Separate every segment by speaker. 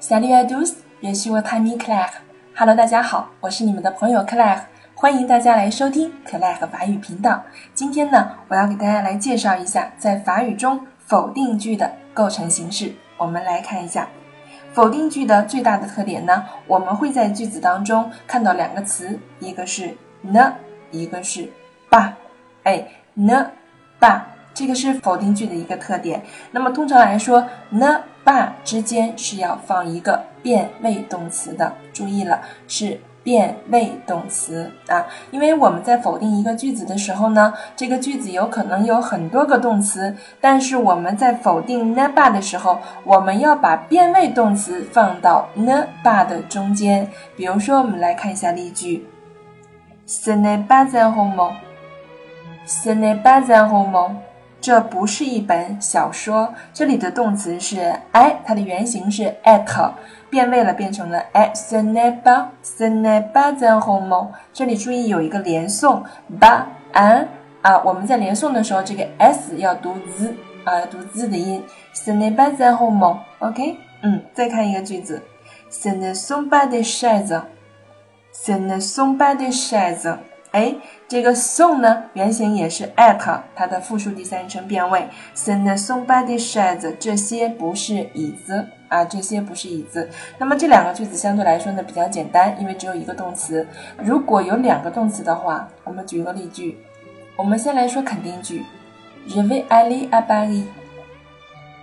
Speaker 1: Salut à tous, je suis votre ami Claire. Hello，大家好，我是你们的朋友 Claire，欢迎大家来收听 Claire 法语频道。今天呢，我要给大家来介绍一下在法语中否定句的构成形式。我们来看一下否定句的最大的特点呢，我们会在句子当中看到两个词，一个是 n 一个是 ba。哎，ne ba。这个是否定句的一个特点。那么通常来说 n ba 之间是要放一个变位动词的。注意了，是变位动词啊。因为我们在否定一个句子的时候呢，这个句子有可能有很多个动词，但是我们在否定 ne ba 的时候，我们要把变位动词放到 ne ba 的中间。比如说，我们来看一下例句：Ce n'est pas un roman. Ce n'est pas un roman. 这不是一本小说。这里的动词是 I，它的原型是 at，变位了，变成了 a s n e b a s n e b a z a n h o m o 这里注意有一个连诵，ba an 啊，我们在连诵的时候，这个 s 要读 z 啊，读 z 的音 s n e b a z a n h o m o OK，嗯，再看一个句子，ce ne sont pas des chaises，ce ne sont pas des chaises。哎，这个 son 呢，原型也是 at，它的复数第三人称变位。send somebody shoes，这些不是椅子啊，这些不是椅子。那么这两个句子相对来说呢比较简单，因为只有一个动词。如果有两个动词的话，我们举一个例句。我们先来说肯定句：Je vais aller à Paris。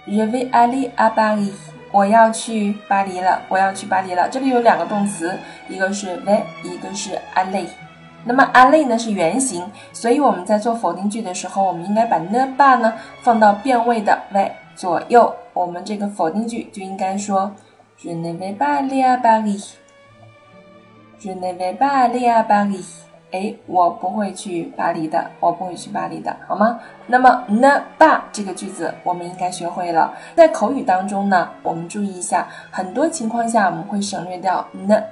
Speaker 1: Je vais aller à Paris。我要去巴黎了，我要去巴黎了。这里有两个动词，一个是 vais，一个是 aller。那么 aller 呢是原形，所以我们在做否定句的时候，我们应该把 ne pas 呢放到变位的位左右，我们这个否定句就应该说 Je ne vais pas aller à Paris。Je ne vais pas aller à Paris。哎，我不会去巴黎的，我不会去巴黎的，好吗？那么 ne pas 这个句子我们应该学会了，在口语当中呢，我们注意一下，很多情况下我们会省略掉 ne。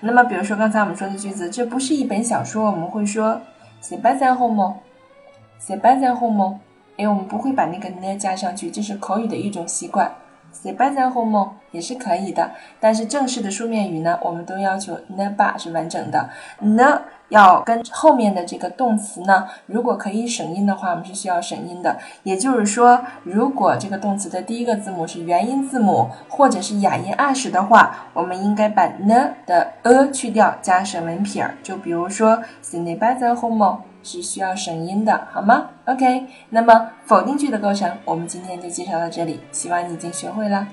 Speaker 1: 那么，比如说刚才我们说的句子，这不是一本小说，我们会说 “c'est pas un roman”，“c'est pas un roman”。哎，我们不会把那个 ne 加上去，这是口语的一种习惯。，sebastian home 也是可以的，但是正式的书面语呢，我们都要求 ne pas 是完整的，ne。要跟后面的这个动词呢，如果可以省音的话，我们是需要省音的。也就是说，如果这个动词的第一个字母是元音字母或者是哑音 a 时的话，我们应该把 n 的 a 去掉，加省文撇儿。就比如说 s i n e b a z a h o m o 是需要省音的，好吗？OK，那么否定句的构成，我们今天就介绍到这里，希望你已经学会了。